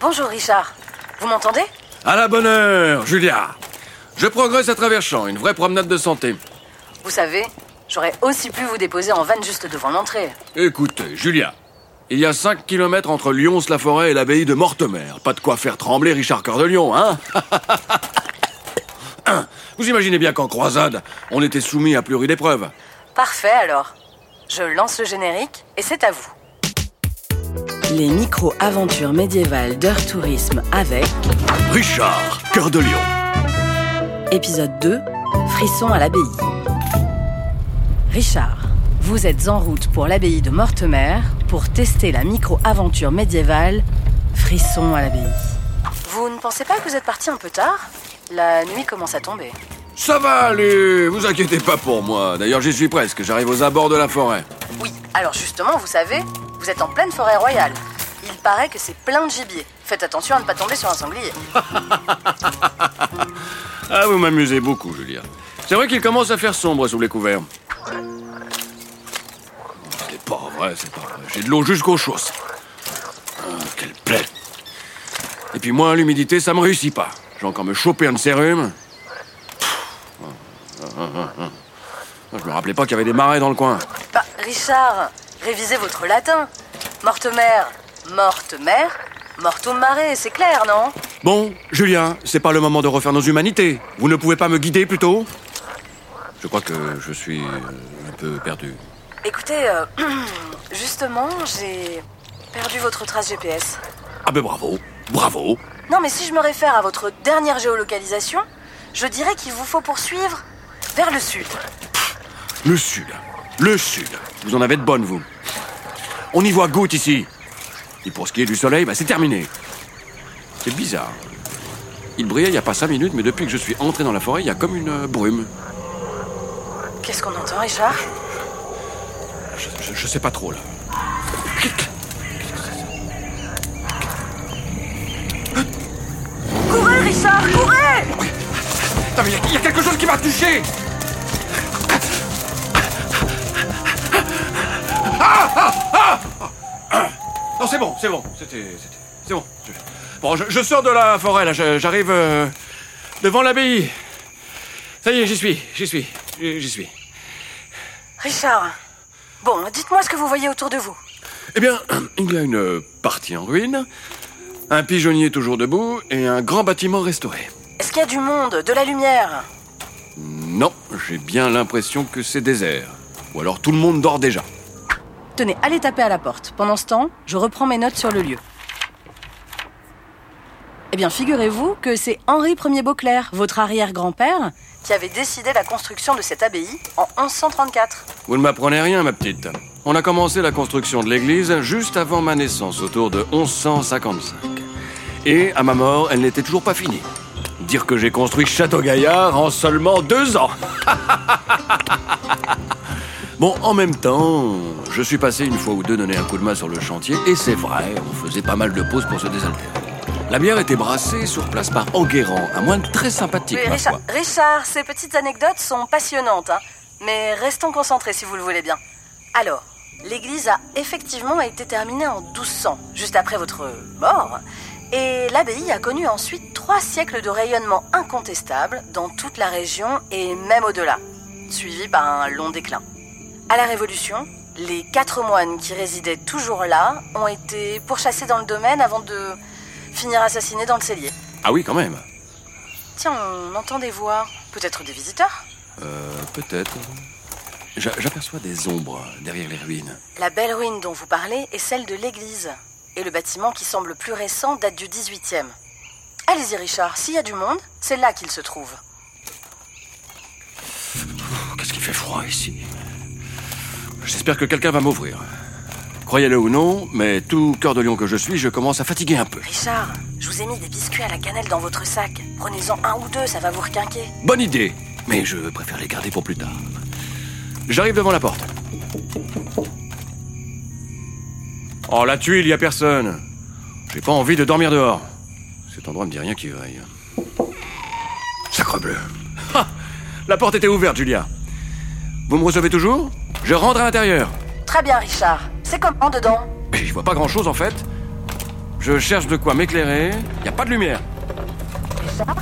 Bonjour Richard. Vous m'entendez? À la bonne heure, Julia. Je progresse à travers champs, une vraie promenade de santé. Vous savez, j'aurais aussi pu vous déposer en vanne juste devant l'entrée. Écoutez, Julia, il y a 5 kilomètres entre Lyons-la-Forêt et l'abbaye de Mortemer. Pas de quoi faire trembler Richard Cœur de Lion, hein? Vous imaginez bien qu'en croisade, on était soumis à plus rude épreuve. Parfait alors. Je lance le générique et c'est à vous. Les micro-aventures médiévales d'Heure Tourisme avec Richard Cœur de Lion. épisode 2 Frisson à l'abbaye. Richard, vous êtes en route pour l'abbaye de Mortemer pour tester la micro-aventure médiévale Frisson à l'abbaye. Vous ne pensez pas que vous êtes parti un peu tard? La nuit commence à tomber. Ça va aller, vous inquiétez pas pour moi. D'ailleurs, j'y suis presque, j'arrive aux abords de la forêt. Oui, alors justement, vous savez, vous êtes en pleine forêt royale. Il paraît que c'est plein de gibier. Faites attention à ne pas tomber sur un sanglier. Ah, vous m'amusez beaucoup, Julia. C'est vrai qu'il commence à faire sombre sous les couverts. C'est pas vrai, c'est pas vrai. J'ai de l'eau jusqu'aux chausses. Ah, quelle plaie. Et puis moi, l'humidité, ça me réussit pas. J'ai encore me choper un de rhumes. Je me rappelais pas qu'il y avait des marais dans le coin. Bah, Richard, révisez votre latin. Mortemer, morte-mer, morte au marais, c'est clair, non Bon, Julien, c'est pas le moment de refaire nos humanités. Vous ne pouvez pas me guider plutôt Je crois que je suis euh, un peu perdu. Écoutez, euh, justement, j'ai perdu votre trace GPS. Ah ben bravo, bravo. Non, mais si je me réfère à votre dernière géolocalisation, je dirais qu'il vous faut poursuivre vers le sud. Le sud, le sud. Vous en avez de bonnes, vous. On y voit goutte ici. Et pour ce qui est du soleil, bah, c'est terminé. C'est bizarre. Il brillait il n'y a pas cinq minutes, mais depuis que je suis entré dans la forêt, il y a comme une euh, brume. Qu'est-ce qu'on entend, Richard? Je, je- je sais pas trop, là. Courez, Richard, courez mais il y y, a quelque chose qui m'a touché ah, ah. C'est bon, c'est bon. C'était. C'est bon. Bon, je, je sors de la forêt, là. J'arrive euh, devant l'abbaye. Ça y est, j'y suis, j'y suis, j'y j'y suis. Richard, bon, dites-moi ce que vous voyez autour de vous. Eh bien, il y a une partie en ruine, un pigeonnier toujours debout et un grand bâtiment restauré. Est-ce qu'il y a du monde, de la lumière? Non, j'ai bien l'impression que c'est désert. Ou alors tout le monde dort déjà. Tenez, allez taper à la porte. Pendant ce temps, je reprends mes notes sur le lieu. Eh bien, figurez-vous que c'est Henri Ier Beauclerc, votre arrière-grand-père, qui avait décidé la construction de cette abbaye en 1134. Vous ne m'apprenez rien, ma petite. On a commencé la construction de l'église juste avant ma naissance, autour de 1155. Et à ma mort, elle n'était toujours pas finie. Dire que j'ai construit Château Gaillard en seulement deux ans. bon, en même temps, je suis passé une fois ou deux donner un coup de main sur le chantier, et c'est vrai, on faisait pas mal de pauses pour se désaltérer. La bière était brassée sur place par Enguerrand, un moine très sympathique, Oui, ma Richard, foi. Richard, ces petites anecdotes sont passionnantes, hein. mais restons concentrés si vous le voulez bien. Alors, l'église a effectivement été terminée en 1200, juste après votre mort, et l'abbaye a connu ensuite trois siècles de rayonnement incontestable dans toute la région et même au-delà, suivi par un long déclin. À la Révolution, les quatre moines qui résidaient toujours là ont été pourchassés dans le domaine avant de finir assassinés dans le cellier. Ah oui, quand même. Tiens, on entend des voix. Peut-être des visiteurs Euh, peut-être. J'a- J'aperçois des ombres derrière les ruines. La belle ruine dont vous parlez est celle de l'église. Et le bâtiment qui semble plus récent date du 18e. Allez-y, Richard, s'il y a du monde, c'est là qu'il se trouve. Qu'est-ce qui fait froid ici? J'espère que quelqu'un va m'ouvrir. Croyez-le ou non, mais tout cœur de lion que je suis, je commence à fatiguer un peu. Richard, je vous ai mis des biscuits à la cannelle dans votre sac. Prenez-en un ou deux, ça va vous requinquer. Bonne idée, mais je préfère les garder pour plus tard. J'arrive devant la porte. Oh, la tuile, il y a personne. J'ai pas envie de dormir dehors. Cet endroit me dit rien qui vaille. Sacre bleu. Ha La porte était ouverte, Julia. Vous me recevez toujours? Je rentre à l'intérieur. Très bien, Richard. C'est comment dedans Mais J'y vois pas grand-chose en fait. Je cherche de quoi m'éclairer. Y a pas de lumière. Richard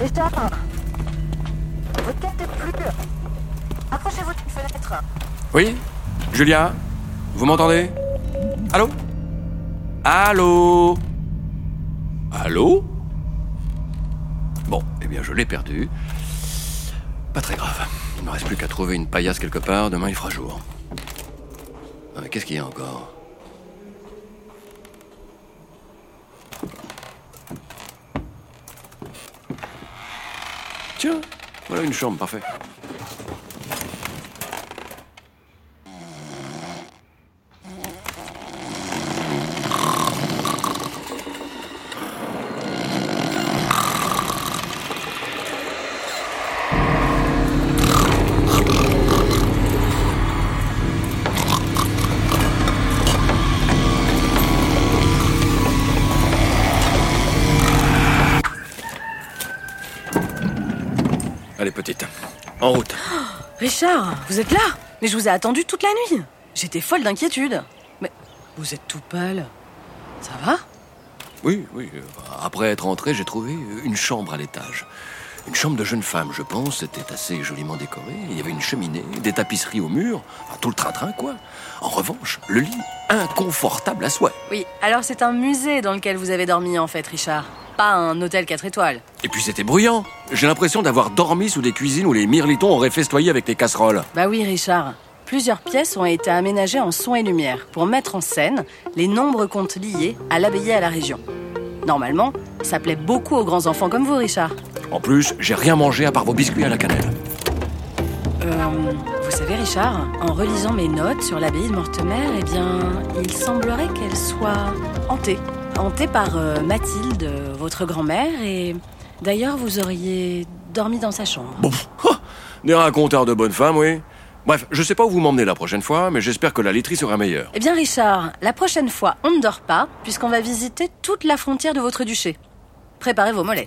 Richard Votre carte est plus. Approchez-vous d'une fenêtre. Oui Julia Vous m'entendez Allô Allô Allô Bon, eh bien je l'ai perdu. Pas très grave. Il ne reste plus qu'à trouver une paillasse quelque part. Demain il fera jour. Ah, Qu'est-ce qu'il y a encore? Tiens, voilà une chambre, parfait. Allez, petite, en route. Richard, vous êtes là? Mais je vous ai attendu toute la nuit. J'étais folle d'inquiétude. Mais vous êtes tout pâle. Ça va? Oui, oui. euh, Après être entré, j'ai trouvé une chambre à l'étage. Une chambre de jeune femme, je pense. C'était assez joliment décoré. Il y avait une cheminée, des tapisseries au mur. Enfin, tout le train-train, quoi. En revanche, le lit inconfortable à souhait. Oui, alors c'est un musée dans lequel vous avez dormi en fait, Richard. Pas un hôtel 4 étoiles. Et puis c'était bruyant. J'ai l'impression d'avoir dormi sous des cuisines où les mirlitons auraient festoyé avec les casseroles. Bah oui, Richard. Plusieurs pièces ont été aménagées en son et lumière pour mettre en scène les nombreux contes liés à l'abbaye et à la région. Normalement, ça plaît beaucoup aux grands enfants comme vous, Richard. En plus, j'ai rien mangé à part vos biscuits à la cannelle. Euh, vous savez, Richard, en relisant mes notes sur l'abbaye de Mortemer, eh bien, il semblerait qu'elle soit hantée. Hantée par euh, Mathilde, votre grand-mère, et d'ailleurs, vous auriez dormi dans sa chambre. Bon, ah, des raconteurs de bonne femme, oui. Bref, je sais pas où vous m'emmenez la prochaine fois, mais j'espère que la laiterie sera meilleure. Eh bien, Richard, la prochaine fois, on ne dort pas, puisqu'on va visiter toute la frontière de votre duché. Préparez vos mollets.